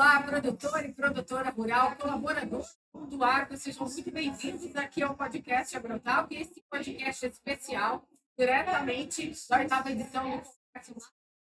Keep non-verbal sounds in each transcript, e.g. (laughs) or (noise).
Olá, produtor e produtora rural, colaborador do Agro, sejam muito bem-vindos aqui ao podcast Agrotal, que esse podcast especial, diretamente da oitava edição do Congresso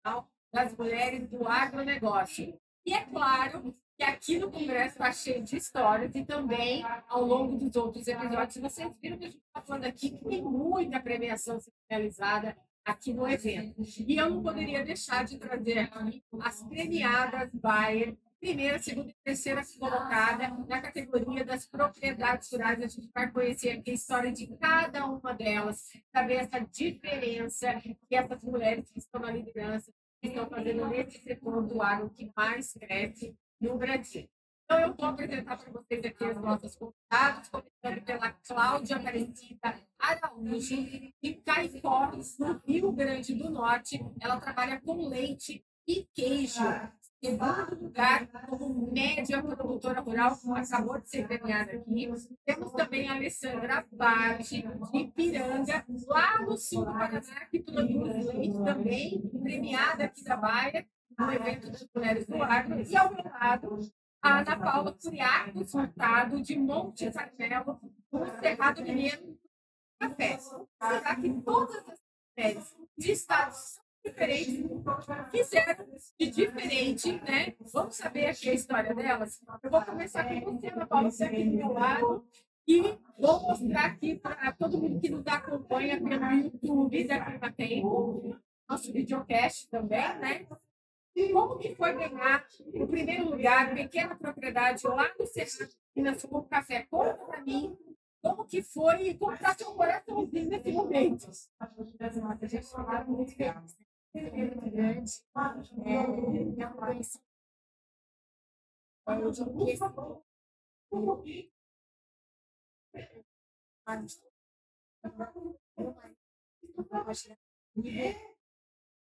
Nacional das Mulheres do Agronegócio. E é claro que aqui no Congresso está cheio de histórias e também ao longo dos outros episódios vocês viram que a gente está falando aqui que tem muita premiação realizada aqui no evento. E eu não poderia deixar de trazer aqui as premiadas Bayer, primeira, segunda e terceira colocada na categoria das propriedades rurais. A gente vai conhecer a história de cada uma delas, saber essa diferença que essas mulheres que estão na liderança estão fazendo nesse setor do agro que mais cresce no Brasil. Então, eu vou apresentar para vocês aqui as nossas convidadas, começando pela Cláudia Aparecida Araújo, de Caicó, no Rio Grande do Norte. Ela trabalha com leite e queijo. Segundo lugar, como média produtora rural, acabou de ser premiada aqui. Temos também a Alessandra Bate, de Piranga, lá no sul do Paraná, que produz leite também, premiada aqui da Baia, no evento das Mulheres do Agro. E ao meu lado, a Ana Paula Curiaco Furtado, de Monte Carmelo, no Cerrado Mineiro Café. Será que todas as mulheres de estados diferentes fizeram de diferente, né? Vamos saber aqui a história delas? Eu vou começar com você, Ana Paula, você aqui do meu lado. E vou mostrar aqui para todo mundo que nos acompanha pelo YouTube da Clima Tempo, nosso videocast também, né? Como que foi ganhar o primeiro lugar, pequena propriedade lá no Cerrado, Minas com café? Conta para mim como que foi e como está seu coraçãozinho nesse momento. A gente está muito feliz. Grande. Eu conheci.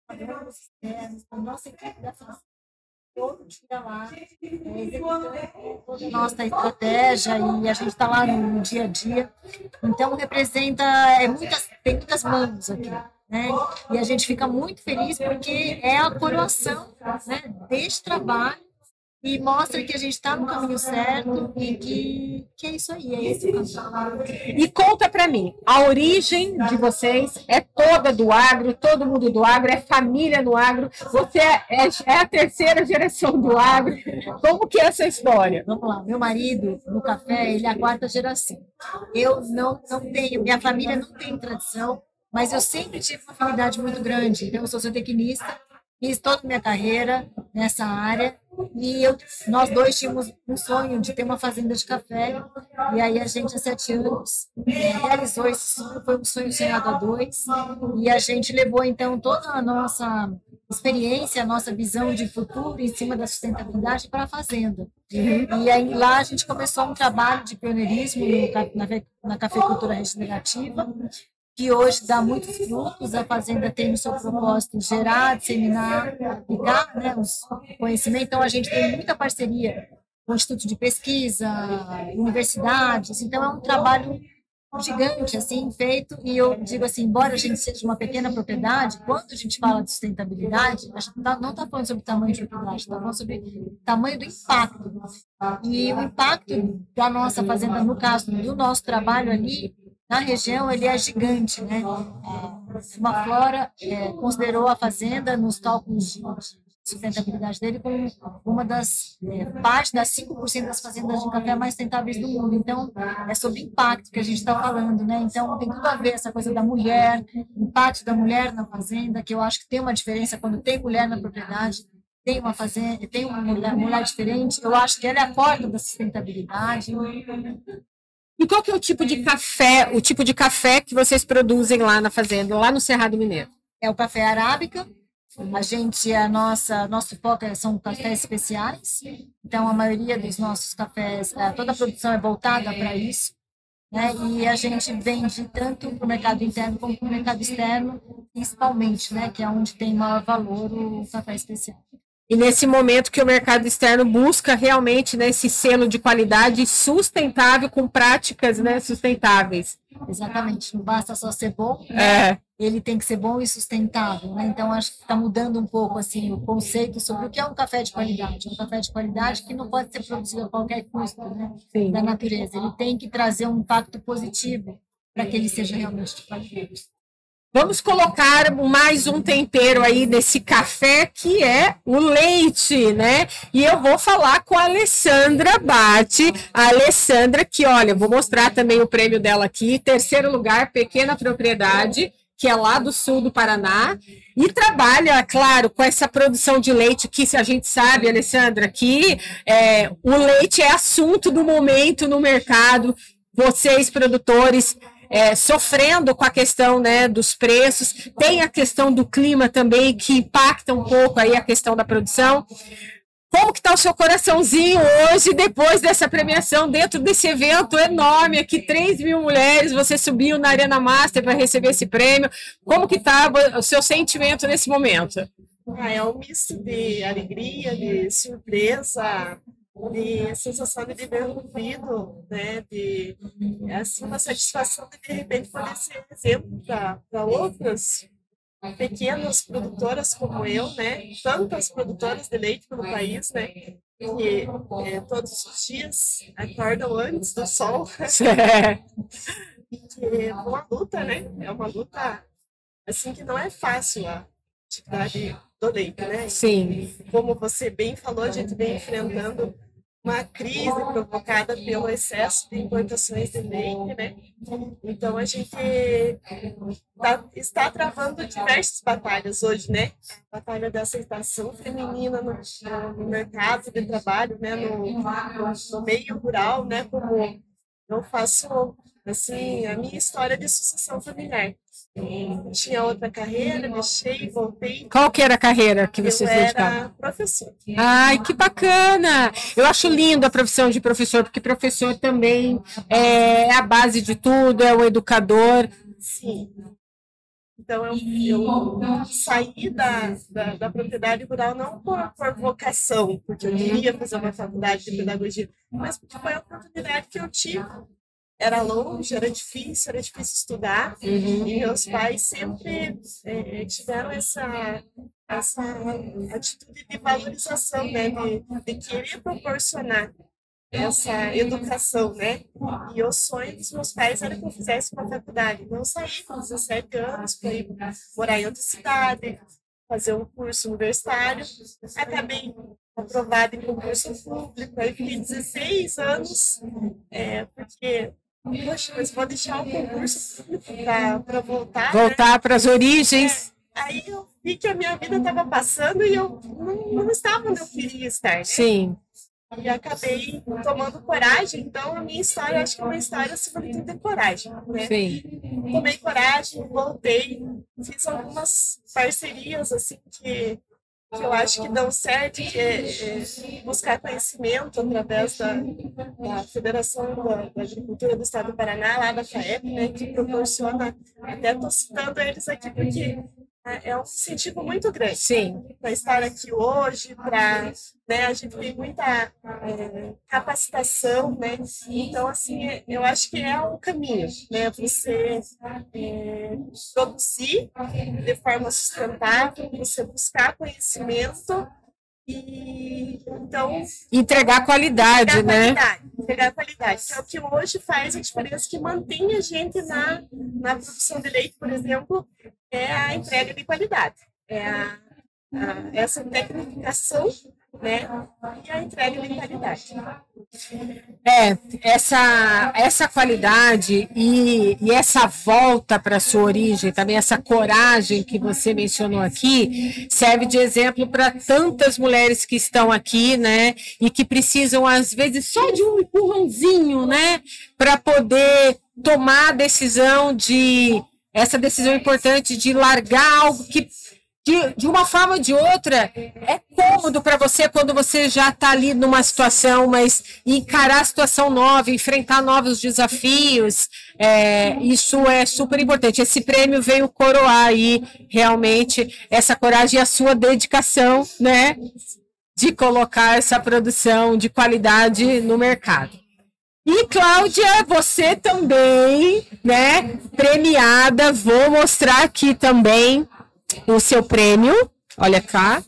Eu digo que nossa equipe da todo dia lá, executando nossa estratégia e a gente está lá no dia a dia. Então, representa, é muitas, tem muitas mãos aqui. Né? E a gente fica muito feliz porque é a coroação né, deste trabalho e mostra que a gente está no caminho certo e que, que é isso aí, é. E conta para mim, a origem de vocês é toda do agro, todo mundo do agro, é família no agro, você é, é, é a terceira geração do agro, como que é essa história? Vamos lá, meu marido no café, ele é a quarta geração. Eu não, não tenho, minha família não tem tradição, mas eu sempre tive uma afinidade muito grande, então eu sou zootecnista, fiz toda a minha carreira nessa área e eu, nós dois tínhamos um sonho de ter uma fazenda de café e aí a gente há sete anos realizou esse sonho, foi um sonho sonhado a dois e a gente levou então toda a nossa experiência, a nossa visão de futuro em cima da sustentabilidade para a fazenda. Uhum. E aí lá a gente começou um trabalho de pioneirismo na, na cafeicultura regenerativa que hoje dá muitos frutos. A fazenda tem no seu propósito gerar, disseminar, aplicar né, os conhecimento. Então, a gente tem muita parceria com o Instituto de Pesquisa, universidades. Então, é um trabalho gigante, assim, feito. E eu digo assim, embora a gente seja uma pequena propriedade, quando a gente fala de sustentabilidade, a gente tá, não está falando sobre tamanho de propriedade, está falando sobre tamanho do impacto. E o impacto da nossa fazenda, no caso do nosso trabalho ali, na região ele é gigante, né? É, uma flora é, considerou a fazenda nos cálculos de sustentabilidade dele como uma das é, parte das 5% das fazendas de café mais sustentáveis do mundo. Então, é sobre impacto que a gente está falando, né? Então, tem tudo a ver essa coisa da mulher, impacto da mulher na fazenda, que eu acho que tem uma diferença quando tem mulher na propriedade, tem uma fazenda, tem uma mulher, mulher diferente. Eu acho que ela é a porta da sustentabilidade. E qual que é o tipo de café, o tipo de café que vocês produzem lá na fazenda, lá no Cerrado Mineiro? É o café arábica. A gente, a nossa, nosso foco é, são cafés especiais. Então, a maioria dos nossos cafés, é, toda a produção é voltada para isso. Né? E a gente vende tanto para o mercado interno como para o mercado externo, principalmente, né? Que é onde tem maior valor o café especial. E nesse momento que o mercado externo busca realmente né, esse selo de qualidade sustentável com práticas né, sustentáveis. Exatamente, não basta só ser bom, né? É, ele tem que ser bom e sustentável, né? Então acho que está mudando um pouco assim o conceito sobre o que é um café de qualidade. Um café de qualidade que não pode ser produzido a qualquer custo, né? Da natureza. Ele tem que trazer um impacto positivo para que ele seja realmente de qualidade. Vamos colocar mais um tempero aí nesse café que é o leite, né? E eu vou falar com a Alessandra Bate. A Alessandra, que olha, vou mostrar também o prêmio dela aqui. Terceiro lugar, pequena propriedade, que é lá do sul do Paraná. E trabalha, claro, com essa produção de leite que se a gente sabe, Alessandra, que é, o leite é assunto do momento no mercado. Vocês, produtores, é, sofrendo com a questão né, dos preços, tem a questão do clima também, que impacta um pouco aí a questão da produção. Como que está o seu coraçãozinho hoje, depois dessa premiação, dentro desse evento enorme aqui, 3 mil mulheres, você subiu na Arena Master para receber esse prêmio. Como que está o seu sentimento nesse momento? Ah, é um misto de alegria, de surpresa, de sensação de dever cumprido, né? De é, assim uma satisfação de de repente poder ser exemplo para outras pequenas produtoras como eu, né? Tantas produtoras de leite pelo país, né? Que é, todos os dias acordam antes do sol, que (laughs) é uma luta, né? É uma luta assim que não é fácil a atividade do leite, né? Sim, como você bem falou, a gente vem enfrentando uma crise provocada pelo excesso de importações de leite, né? Então a gente tá, está travando diversas batalhas hoje, né? A batalha da aceitação feminina no, no mercado de trabalho, né? No, no meio rural, né? Como eu faço assim a minha história de sucessão familiar. Eu tinha outra carreira, deixei, voltei. qual que era a carreira que você se dedicava? era professor. Ai, que bacana! Eu acho lindo a profissão de professor, porque professor também é a base de tudo, é o educador. Sim. Então, eu, eu saí da, da, da propriedade rural não por, por vocação, porque eu queria fazer uma faculdade de pedagogia, mas porque foi a oportunidade que eu tive. Era longe, era difícil, era difícil estudar, e meus pais sempre eh, tiveram essa, essa atitude de valorização, né, de, de querer proporcionar essa educação, né? E o sonho dos meus pais era que eu fizesse uma faculdade. Eu saí com 17 anos para ir morar em outra cidade, fazer um curso universitário. Acabei aprovada em concurso público, aí fiquei 16 anos, é, porque, poxa, mas vou deixar o concurso para voltar, né? Voltar para as origens. Aí eu vi que a minha vida estava passando e eu não, não estava onde eu queria estar, né? Sim, E acabei tomando coragem. Então, a minha história, acho que é uma história, acima de tudo, de coragem. Né? sim. Tomei coragem, voltei, fiz algumas parcerias, assim, que, que eu acho que dão certo, que é, é buscar conhecimento através da, da Federação da, da Agricultura do Estado do Paraná, lá da FAEP, né, que proporciona, até estou citando eles aqui, porque é é um incentivo muito grande Sim, para estar aqui hoje, para né, a gente tem muita é, capacitação, né? Então assim, é- eu acho que é um caminho, né? Você é, produzir de forma sustentável, você buscar conhecimento e então entregar qualidade, entregar né? qualidade, entregar qualidade, que é o que hoje faz a diferença, que mantém a gente na, na produção de leite, por exemplo, é a entrega de qualidade, é a, a- essa tecnificação, né, e a entrega de qualidade. É, essa, essa qualidade e, e essa volta para sua origem, também essa coragem que você mencionou aqui, serve de exemplo para tantas mulheres que estão aqui, né? E que precisam, às vezes, só de um empurrãozinho, né? Para poder tomar a decisão de. Essa decisão importante de largar algo que de, de uma forma ou de outra, é cômodo para você quando você já está ali numa situação, mas encarar a situação nova, enfrentar novos desafios, é, isso é super importante. Esse prêmio veio coroar aí realmente essa coragem e a sua dedicação, né? de colocar essa produção de qualidade no mercado. E Cláudia, você também, né, premiada, vou mostrar aqui também o seu prêmio. Olha cá.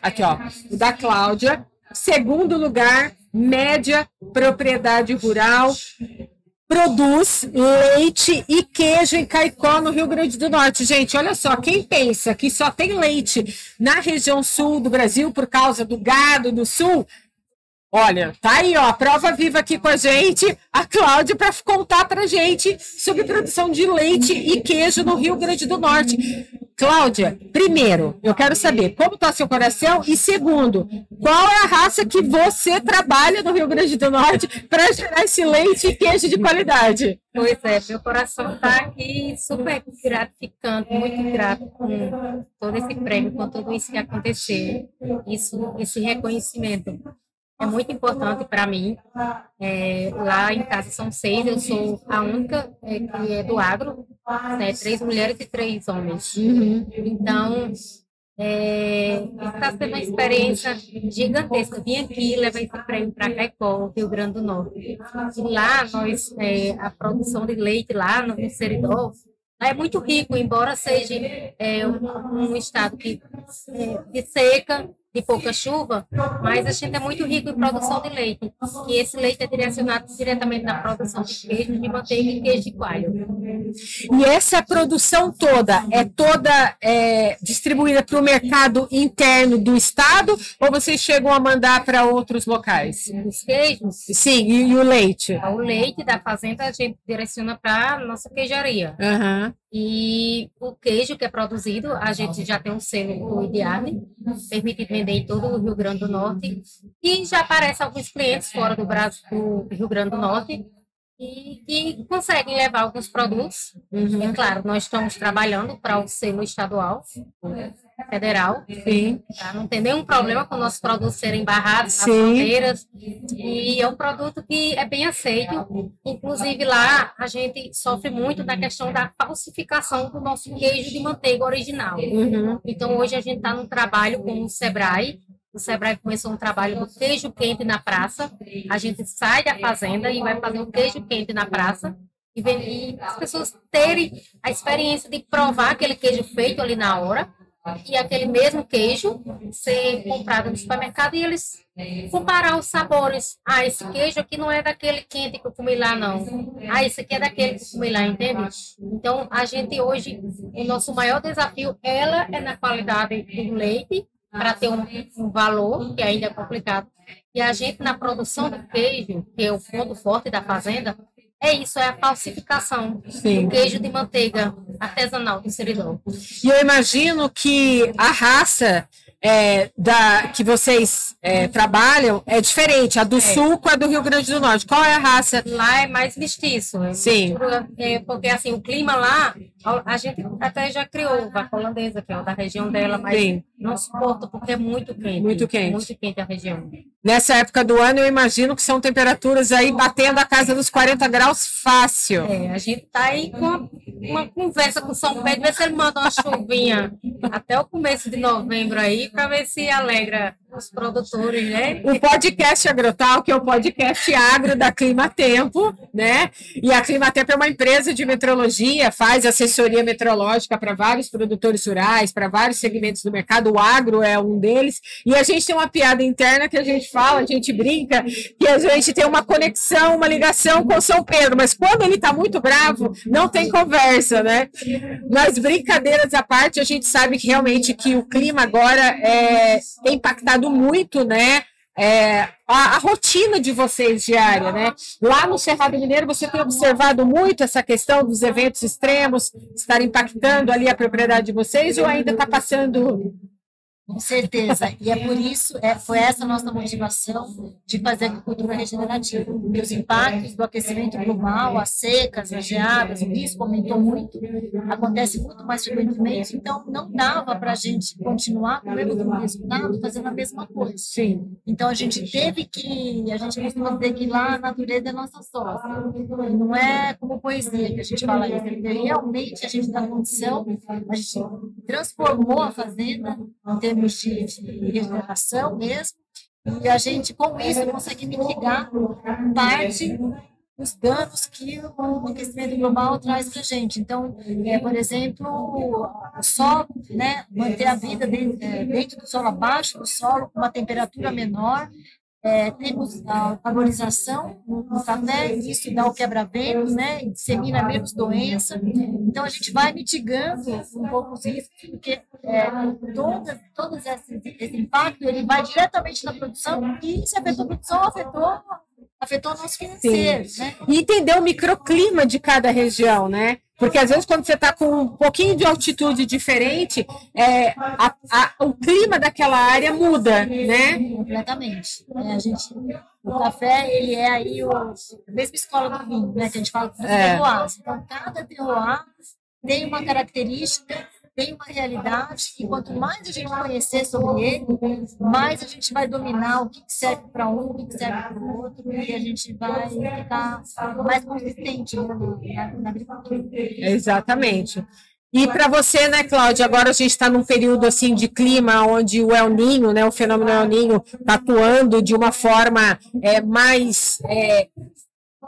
Aqui, ó, o da Cláudia. Segundo lugar, média propriedade rural produz leite e queijo em Caicó, no Rio Grande do Norte. Gente, olha só, quem pensa que só tem leite na região sul do Brasil por causa do gado do sul, Olha, tá aí, ó, prova viva aqui com a gente, a Cláudia, para contar para gente sobre produção de leite e queijo no Rio Grande do Norte. Cláudia, primeiro, eu quero saber como está seu coração e segundo, qual é a raça que você trabalha no Rio Grande do Norte para gerar esse leite e queijo de qualidade? Pois é, meu coração está aqui super gratificante, muito grato com todo esse prêmio, com tudo isso que aconteceu, isso, esse reconhecimento é muito importante para mim. É, lá em casa são seis, eu sou a única é, que é do agro, né, três mulheres e três homens. Uhum. Então, é, está sendo uma experiência gigantesca. Vim aqui levar esse prêmio para Caicó, Rio Grande do Norte. E lá, nós, é, a produção de leite lá no, no Seridó é muito rico, embora seja é, um, um estado que, é, de seca, de pouca chuva, mas a gente é muito rico em produção de leite. E esse leite é direcionado diretamente na produção de queijo, de manteiga e queijo de coalho. E essa produção toda é toda é, distribuída para o mercado interno do estado ou vocês chegam a mandar para outros locais? Os queijos? Sim, e, e, o leite? O leite da fazenda a gente direciona para a nossa queijaria. Uhum. E o queijo que é produzido, a gente já tem um selo do IDIAB, permitido vender em todo o Rio Grande do Norte. E já aparecem alguns clientes fora do Brasil, do Rio Grande do Norte, e que conseguem levar alguns produtos. Uhum. E, claro, nós estamos trabalhando para o selo estadual, federal. Sim. Tá? Não tem nenhum problema com nossos produtos serem barrados Sim. nas fronteiras. E é um produto que é bem aceito. Inclusive, lá a gente sofre muito da questão da falsificação do nosso queijo de manteiga original. Uhum. Então, hoje a gente está num trabalho com o Sebrae o Sebrae começou um trabalho do queijo quente na praça. A gente sai da fazenda e vai fazer um queijo quente na praça. E, e as pessoas terem a experiência de provar aquele queijo feito ali na hora e aquele mesmo queijo ser comprado no supermercado e eles comparar os sabores. Ah, esse queijo aqui não é daquele quente que eu comi lá, não. Ah, esse aqui é daquele que eu comi lá, entende? Então, a gente hoje, o nosso maior desafio, ela é na qualidade do leite para ter um, um, valor, que ainda é complicado. E a gente, na produção do queijo, que é o ponto forte da fazenda, é isso, é a falsificação Sim. do queijo de manteiga artesanal do Seridão. E eu imagino que a raça é, da, que vocês é, trabalham é diferente. A do é. sul com a do Rio Grande do Norte. Qual é a raça? Lá é mais mestiço. É Sim. É, porque assim, o clima lá, a gente até já criou vaca holandesa, que é da região dela, mas Sim. não suporta porque é muito quente. Muito quente. Muito quente a região. Nessa época do ano, eu imagino que são temperaturas aí batendo a casa dos 40 graus fácil. É, a gente tá aí com uma conversa com São Pedro, ver se ele manda uma chuvinha. Até o começo de novembro aí, para ver se alegra os produtores, né? O podcast Agrotal, que é o podcast agro da Clima Tempo, né? E a Clima Tempo é uma empresa de metrologia, faz assessoria meteorológica para vários produtores rurais, para vários segmentos do mercado, o agro é um deles. E a gente tem uma piada interna que a gente fala, a gente brinca, que a gente tem uma conexão, uma ligação com São Pedro, mas quando ele está muito bravo, não tem conversa, né? Mas brincadeiras à parte, a gente sabe que realmente que o clima agora é, tem muito, né? É, a, a, rotina de vocês diária, né? Lá no Cerrado Mineiro, você tem observado muito essa questão dos eventos extremos estar impactando ali a propriedade de vocês ou ainda está passando com certeza. E é por isso, é, foi essa nossa motivação de fazer agricultura regenerativa. Porque os impactos do aquecimento global, as secas, as geadas, o risco aumentou muito, acontece muito mais frequentemente, então não dava para a gente continuar com o mesmo resultado fazendo a mesma coisa. Sim. Então a gente teve que, a gente costuma dizer que lá a natureza é nossa sócia. Não é como poesia que a gente fala isso. Realmente a gente dá condição, a gente transformou a fazenda em termos de, de regeneração mesmo, E a gente, com isso, consegue mitigar parte dos danos que o aquecimento global traz para a gente. Então, é, por exemplo, solo, né, manter a vida dentro, é, dentro do solo, abaixo do solo, com uma temperatura menor, é, temos a valorização no café, isso dá o quebra-vento, né, dissemina menos doença. Então, a gente vai mitigando um pouco os riscos, porque é, todo, todo esse, esse impacto ele vai diretamente na produção, e se afetou a produção, afetou afetou o nosso financeiro, né? E entender o microclima de cada região, né? Porque às vezes quando você está com um pouquinho de altitude diferente, é, a, a, o clima daquela área muda, né? Completamente. É, a gente, o café, ele é aí o, a mesma escola do vinho, né? Que a gente fala dos é. terroirs. Então, cada terroir tem uma característica tem uma realidade e quanto mais a gente conhecer sobre ele, mais a gente vai dominar o que serve para um, o que serve para o outro e a gente vai ficar mais consistente né, na, na agricultura. Exatamente. E para você, né, Cláudia, agora a gente está num período assim de clima onde o El Ninho, né, o fenômeno El Ninho está atuando de uma forma é, mais é,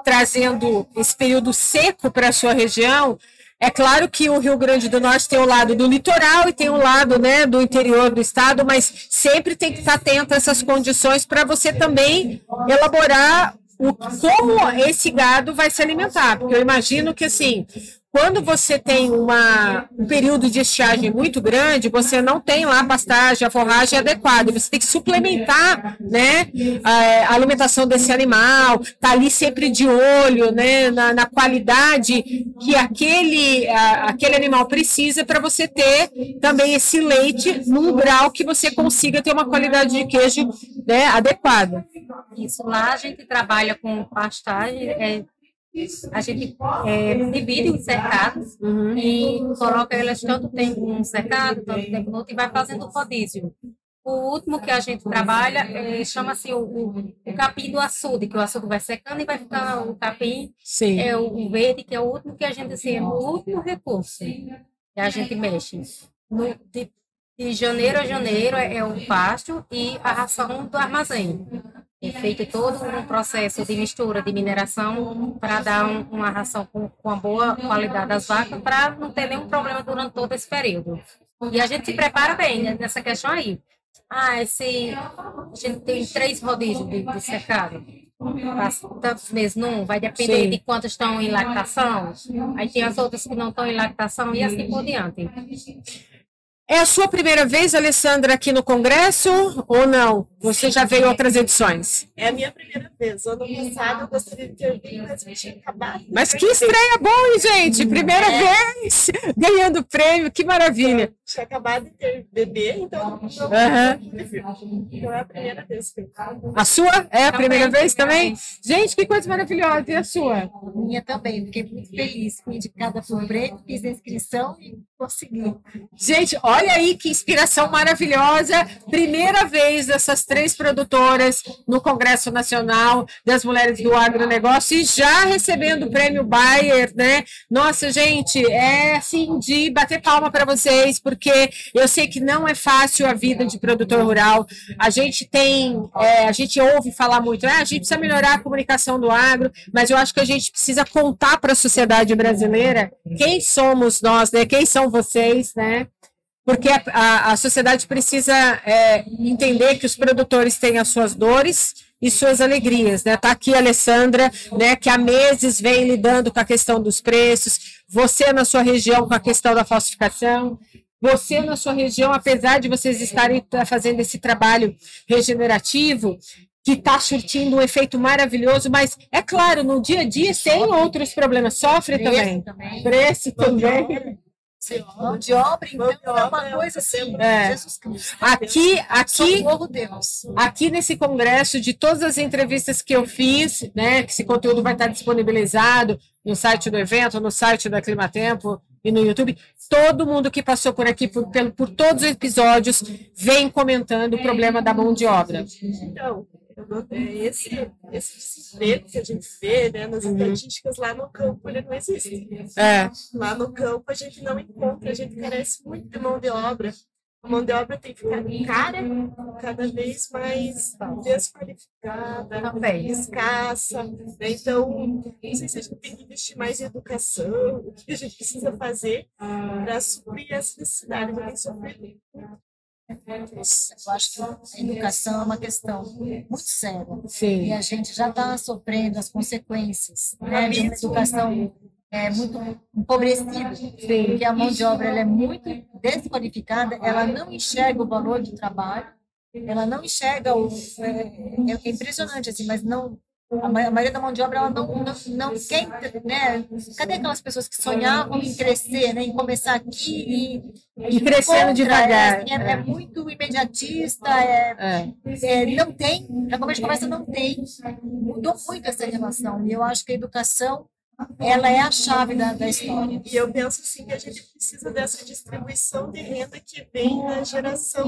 trazendo esse período seco para a sua região. É claro que o Rio Grande do Norte tem o lado do litoral e tem o lado né, do interior do estado, mas sempre tem que estar atento a essas condições para você também elaborar o, como esse gado vai se alimentar. Porque eu imagino que assim, quando você tem uma, um período de estiagem muito grande, você não tem lá a pastagem, a forragem adequada. Você tem que suplementar né, a, alimentação desse animal, tá ali sempre de olho né, na, na qualidade que aquele, a, aquele animal precisa para você ter também esse leite num grau que você consiga ter uma qualidade de queijo né, adequada. Isso, lá a gente trabalha com pastagem. É a gente é, divide os cercados uhum. e coloca elas tanto tempo num cercado, tanto tempo no outro, e vai fazendo o rodízio. O último que a gente trabalha é, chama-se o, o, o, capim do açude, que o açude vai secando e vai ficar o capim, Sim. é o, o, verde, que é o último que a gente, assim, é o último recurso que a gente mexe. No, de, de janeiro a janeiro é, é o pasto e a ração do armazém e feito todo um processo de mistura de mineração para dar um, uma ração com, com uma boa qualidade das vacas para não ter nenhum problema durante todo esse período. E a gente se prepara bem nessa questão aí. Ah, esse, a gente tem três rodízios de, de secado. Tantos meses não, vai depender Sim. de quantos estão em lactação. Aí tem as outras que não estão em lactação e assim por diante. É a sua primeira vez, Alessandra, aqui no Congresso ou não? Você já veio outras edições? É a minha primeira vez. Ano passado eu gostaria de ter vindo, mas eu tinha acabado. Mas que estreia boa, hein, gente? Primeira é. vez ganhando prêmio, que maravilha. Eu tinha acabado de ter bebê, então. Uhum. Então é a primeira vez que A sua? É a primeira vez também? Gente, que coisa maravilhosa. E a sua? Minha também. Fiquei muito feliz. Fui indicada por prêmio, fiz a inscrição e consegui. Gente, olha aí que inspiração maravilhosa. Primeira vez dessas três produtoras no Congresso Nacional das Mulheres do Agronegócio e já recebendo o prêmio Bayer, né? Nossa, gente, é assim de bater palma para vocês, porque eu sei que não é fácil a vida de produtor rural. A gente tem, é, a gente ouve falar muito, ah, a gente precisa melhorar a comunicação do agro, mas eu acho que a gente precisa contar para a sociedade brasileira quem somos nós, né? Quem são vocês, né? porque a, a, a sociedade precisa é, entender que os produtores têm as suas dores e suas alegrias, né? Tá aqui a Alessandra, né, que há meses vem lidando com a questão dos preços, você na sua região com a questão da falsificação, você na sua região, apesar de vocês estarem fazendo esse trabalho regenerativo, que está surtindo um efeito maravilhoso, mas é claro, no dia a dia tem outros problemas, sofre Preço também. também. Preço também. Mão de obra, então, é uma coisa assim, É. Jesus Cristo. Aqui, aqui, Socorro Deus. aqui nesse congresso, de todas as entrevistas que eu fiz, né, que esse conteúdo vai estar disponibilizado no site do evento, no site da Climatempo e no YouTube, todo mundo que passou por aqui, por, pelo- por todos os episódios, vem comentando o problema da mão de obra. Então, é, esse, esse desespero que a gente vê né, nas estatísticas lá no campo, ele não existe. É, Lá no campo a gente não encontra, a gente carece muito de mão de obra. a mão de obra tem ficado cara, cada vez mais desqualificada, Também. escassa. Né? Então, não sei se a gente tem que investir mais em educação, o que a gente precisa fazer para suprir essa necessidade de quem sofre. Eu acho que a educação é uma questão muito séria. E Sim. a gente já está sofrendo as consequências né, de uma educação é, muito empobrecida, porque a mão de obra ela é muito desqualificada, ela não enxerga o valor do trabalho, ela não enxerga o. É, é impressionante, assim, mas não. A ma- a maioria da mão de obra ela não, não, não quer, né? Cadê aquelas pessoas que sonhavam em crescer, né? Em começar aqui e, E crescendo contra, devagar. É, é, é muito imediatista, é, É. é, não tem, começo de conversa não tem. Mudou muito essa relação. E eu acho que a educação, ela é a chave da, da história. E eu penso assim que a gente precisa dessa distribuição de renda que vem da geração,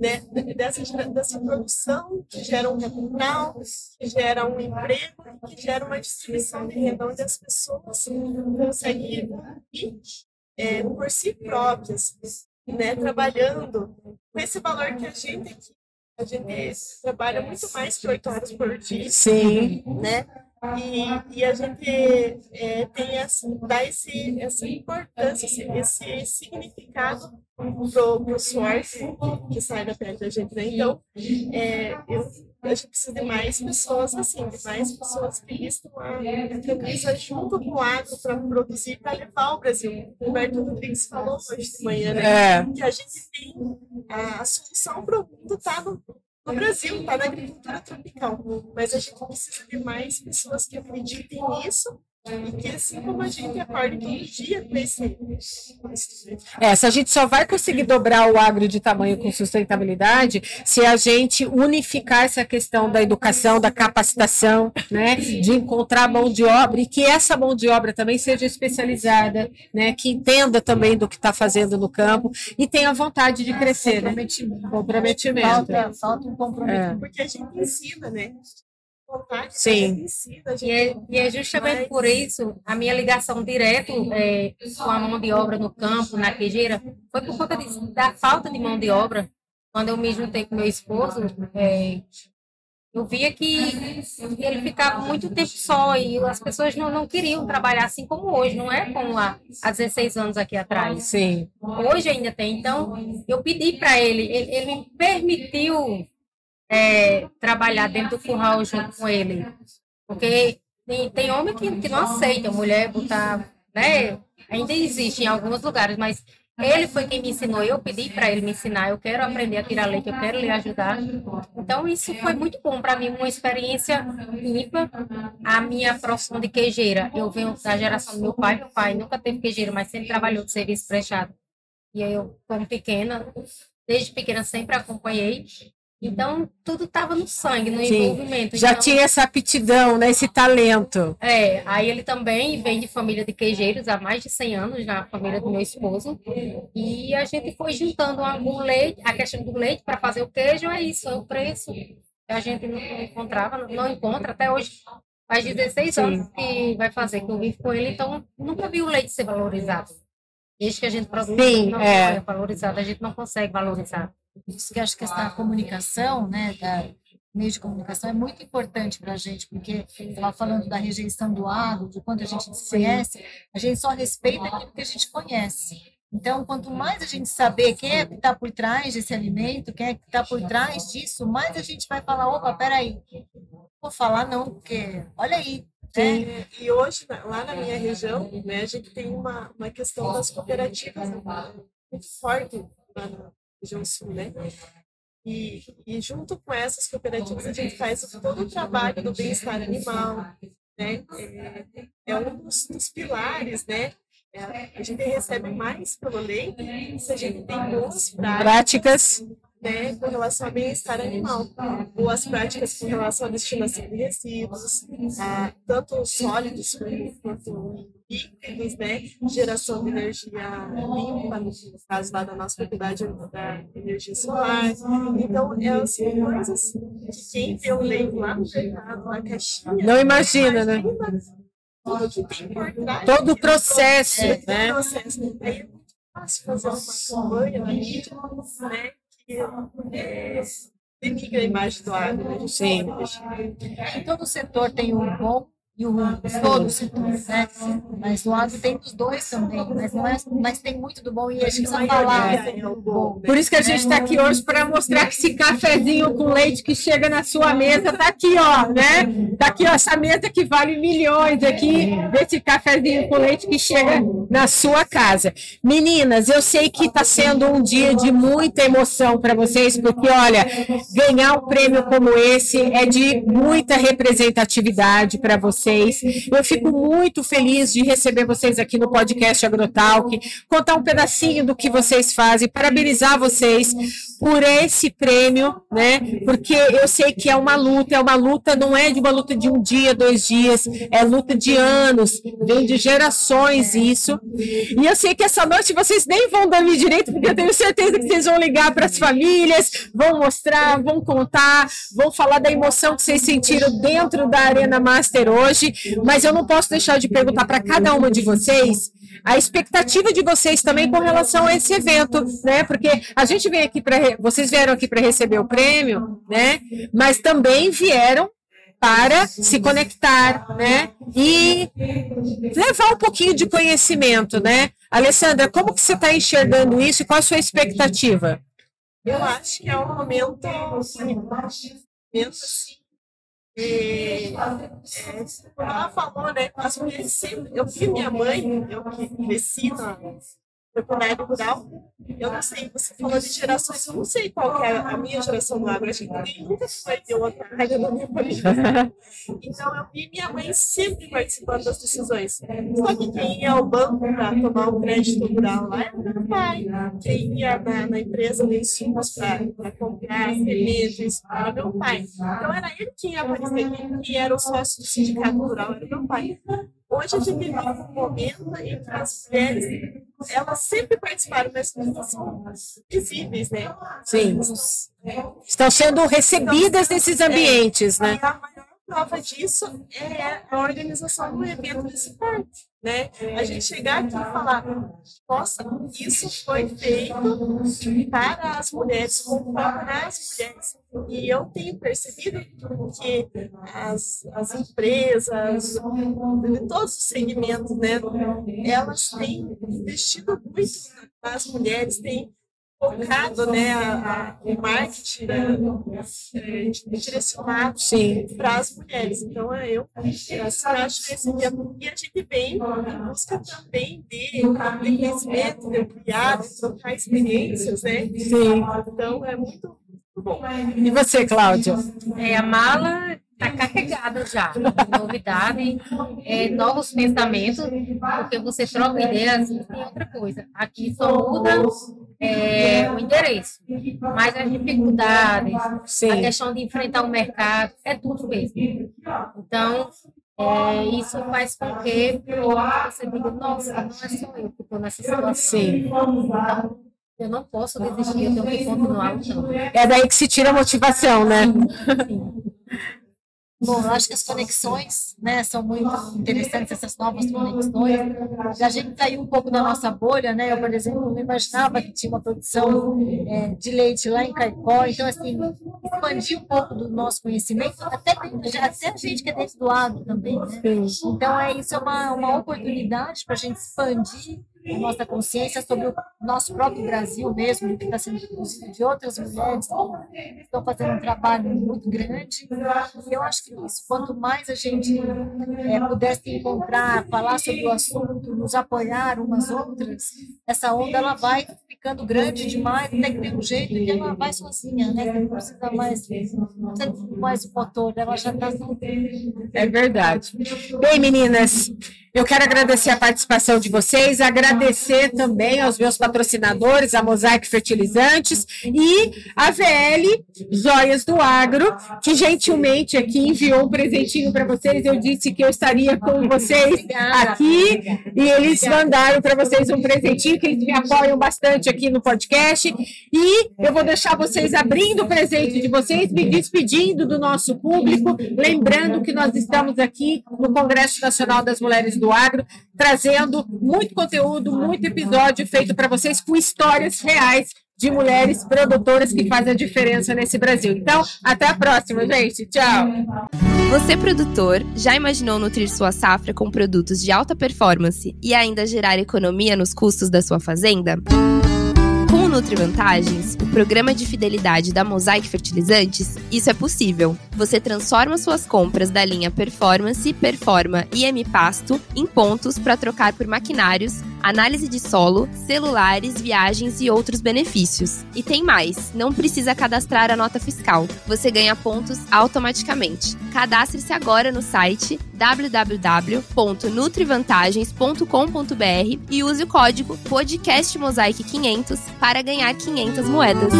né? dessa, dessa produção que gera um capital, que gera um emprego, que gera uma distribuição de renda onde as pessoas conseguem evoluir é, por si próprias, né? trabalhando com esse valor que a gente aqui, a gente trabalha muito mais que oito horas por dia Sim. né? E, e a gente é, tem essa, dá esse, essa importância, esse, esse significado pro, pro suor que, que sai da pele da gente, né? Então, é, eu, a gente precisa de mais pessoas assim, de mais pessoas que vistam a, a camisa junto com o agro para produzir, para levar ao Brasil. O Humberto Rodrigues falou hoje de manhã, né? É. que a gente tem a, a solução para o mundo está no, no Brasil, está na agricultura tropical. Mas a gente precisa de mais pessoas que acreditem nisso que, assim como a gente acorde todo dia com esse. É, se a gente só vai conseguir dobrar o agro de tamanho com sustentabilidade se a gente unificar essa questão da educação, da capacitação, né, de encontrar mão de obra e que essa mão de obra também seja especializada, né, que entenda também do que está fazendo no campo e tenha vontade de crescer, né? Comprometimento. Falta, falta um comprometimento. É. Porque a gente ensina, né? Vontade, Sim. E é, e é justamente Mas- por isso a minha ligação direto é, com a mão de obra no campo, na queijeira, foi por conta disso, da falta de mão de obra. Quando eu me juntei com meu esposo, é, eu via que ele ficava muito tempo só e as pessoas não, não queriam trabalhar assim como hoje, não é como há, há 16 anos aqui atrás. Sim. Hoje ainda tem. Então, eu pedi para ele, ele, ele me permitiu é, trabalhar dentro do curral junto com ele. Porque tem, homem que, que não aceita mulher botar. Né? Ainda existe em alguns lugares, mas ele foi quem me ensinou. Eu pedi para ele me ensinar. Eu quero aprender a tirar leite, eu quero lhe ajudar. Então, isso foi muito bom para mim, uma experiência limpa. A minha profissão de queijeira, eu venho da geração do meu pai. Meu pai nunca teve queijeira, mas sempre trabalhou de serviço prestado. E eu, como pequena, desde pequena sempre acompanhei. Então, tudo estava no sangue, no Sim. envolvimento. Já Então, tinha essa aptidão, né, esse talento. É, aí ele também vem de família de queijeiros há mais de 100 anos, na família do meu esposo. E a gente foi juntando algum leite, a questão do leite para fazer o queijo, é isso, é o preço. A gente não encontrava, não- não encontra até hoje. Faz 16 Sim. anos que vai fazer que eu vivo com ele, então nunca vi o leite ser valorizado. Desde que a gente produz, Sim, não é. é valorizado, a gente não consegue valorizar. Isso que acho que essa comunicação, né, da meio de comunicação é muito importante para a gente, porque estava falando da rejeição do agro, do quanto a gente desconhece, a gente só respeita aquilo que a gente conhece. Então, quanto mais a gente saber quem é que está por trás desse alimento, quem é que está por trás disso, mais a gente vai falar, opa, peraí, não vou falar não, porque olha aí, né? É, e hoje, lá na minha região, né, a gente tem uma, uma questão das cooperativas né, muito forte lá região sul, né? E, e junto com essas cooperativas a gente faz todo o trabalho do bem-estar animal, né? É, é um dos, dos pilares, né? É, a gente recebe mais pelo leite se a gente tem boas práticas Práticas. né, com relação ao bem-estar animal, boas práticas com relação à destinação de resíduos, a, tanto sólidos quanto- líquidos, né, geração de energia limpa, no caso lá da nossa propriedade da energia solar. Então, é assim, coisas que quem vê o leite lá no mercado, na caixinha, Não imagina, né? Todo o processo, É, né? processo. Aí é muito fácil fazer uma campanha né? Que é, denigra a imagem do agro. Né? Sim. Todo setor tem o bom e o todo né? Mas o agro tem dos dois também, mas, não é, mas tem muito do bom e a gente precisa falar É, Por isso que a gente está aqui hoje para mostrar que esse cafezinho com leite que chega na sua mesa tá aqui, ó, né? Tá aqui, ó, essa mesa que vale milhões aqui, desse cafezinho com leite que chega na sua casa. Meninas, eu sei que está sendo um dia de muita emoção para vocês, porque, olha, ganhar um prêmio como esse é de muita representatividade para vocês. Eu fico muito feliz de receber vocês aqui no podcast Agrotalk, contar um pedacinho do que vocês fazem, parabenizar vocês por esse prêmio, né? Porque eu sei que é uma luta, é uma luta, não é de uma luta de um dia, dois dias, é luta de anos, vem de gerações isso. E eu sei que essa noite vocês nem vão dormir direito, porque eu tenho certeza que vocês vão ligar para as famílias, vão mostrar, vão contar, vão falar da emoção que vocês sentiram dentro da Arena Master hoje. Mas eu não posso deixar de perguntar para cada uma de vocês a expectativa de vocês também com relação a esse evento, né? Porque a gente vem aqui para vocês vieram aqui para receber o prêmio, né? Mas também vieram para se conectar, né? E levar um pouquinho de conhecimento, né? Alessandra, como que você está enxergando isso e qual a sua expectativa? Eu acho que é um momento, momento assim, é, é, ela falou, né? As. Eu vi minha mãe, eu que cresci na pecuária rural. Eu não sei, você falou de gerações, eu não sei qual que é a minha geração do agro, acho que ninguém nunca foi ter outra área na minha família. (laughs) Então eu vi minha mãe sempre participando das decisões. Só que quem ia ao banco para tomar um crédito rural lá era meu pai. Quem ia na, na empresa de insumos para comprar sementes era meu pai. Então era ele quem ia aparecer, quem, quem era o sócio do sindicato rural era meu pai. Hoje a gente vive um momento em que as mulheres elas sempre participaram, não são visíveis, né? Sim. Estão sendo recebidas nesses ambientes, né? E a maior prova disso é a organização do evento desse parque. Né? A gente chegar aqui e falar, nossa, isso foi feito para as mulheres, para as mulheres. E eu tenho percebido que as, as empresas, de todos os segmentos, né, elas têm investido muito nas mulheres, têm focado né, a, o marketing né, é, direcionado para as mulheres. Então, é, eu, eu acho esse dia. E a gente vem em busca também de conhecimento, de ampliar, de trocar experiências, né? Sim. Então, é muito bom. E você, Cláudia? É, a mala está carregada já de novidade, é, novos pensamentos, porque você troca ideias e tem outra coisa. Aqui só muda é, o endereço, mas as dificuldades, Sim. a questão de enfrentar o mercado, é tudo mesmo. Então, é, isso faz com que você diga, nossa, não é só eu que estou nessa situação. Sim. Então, eu não posso desistir, eu tenho que continuar lutando. É daí que se tira a motivação, né? Sim. Bom, eu acho que as conexões né, são muito interessantes, essas novas conexões. A gente saiu um pouco da nossa bolha, né? Eu, por exemplo, não imaginava que tinha uma produção é, de leite lá em Caicó. Então, assim, expandir um pouco do nosso conhecimento, até, até a gente que é dentro do agro também, né? Então, é, isso é uma, uma oportunidade para a gente expandir nossa consciência sobre o nosso próprio Brasil mesmo, do que está sendo produzido de outras mulheres que estão fazendo um trabalho muito grande. E eu acho que isso, quanto mais a gente é, puder se encontrar, falar sobre o assunto, nos apoiar umas outras, essa onda ela vai ficando grande demais, até que tem um jeito que ela vai sozinha, né? Não precisa mais, precisa mais o motor, ela já está É verdade. Bem, meninas, eu quero agradecer a participação de vocês, agradecer também aos meus patrocinadores, a Mosaic Fertilizantes e a VL Joias do Agro, que gentilmente aqui enviou um presentinho para vocês. Eu disse que eu estaria com vocês aqui e eles mandaram para vocês um presentinho que eles me apoiam bastante aqui no podcast. E eu vou deixar vocês abrindo o presente de vocês, me despedindo do nosso público, lembrando que nós estamos aqui no Congresso Nacional das Mulheres do Agro, trazendo muito conteúdo conteúdo, muito episódio feito para vocês com histórias reais de mulheres produtoras que fazem a diferença nesse Brasil. Então, até a próxima, gente. Tchau. Você, produtor, já imaginou nutrir sua safra com produtos de alta performance e ainda gerar economia nos custos da sua fazenda? Com o Nutri Vantagens, o programa de fidelidade da Mosaic Fertilizantes, isso é possível. Você transforma suas compras da linha Performance, Performa e M Pasto em pontos para trocar por maquinários, análise de solo, celulares, viagens e outros benefícios. E tem mais, não precisa cadastrar a nota fiscal. Você ganha pontos automaticamente. Cadastre-se agora no site www.nutrivantagens.com.br e use o código podcastmosaic500 para ganhar 500 moedas.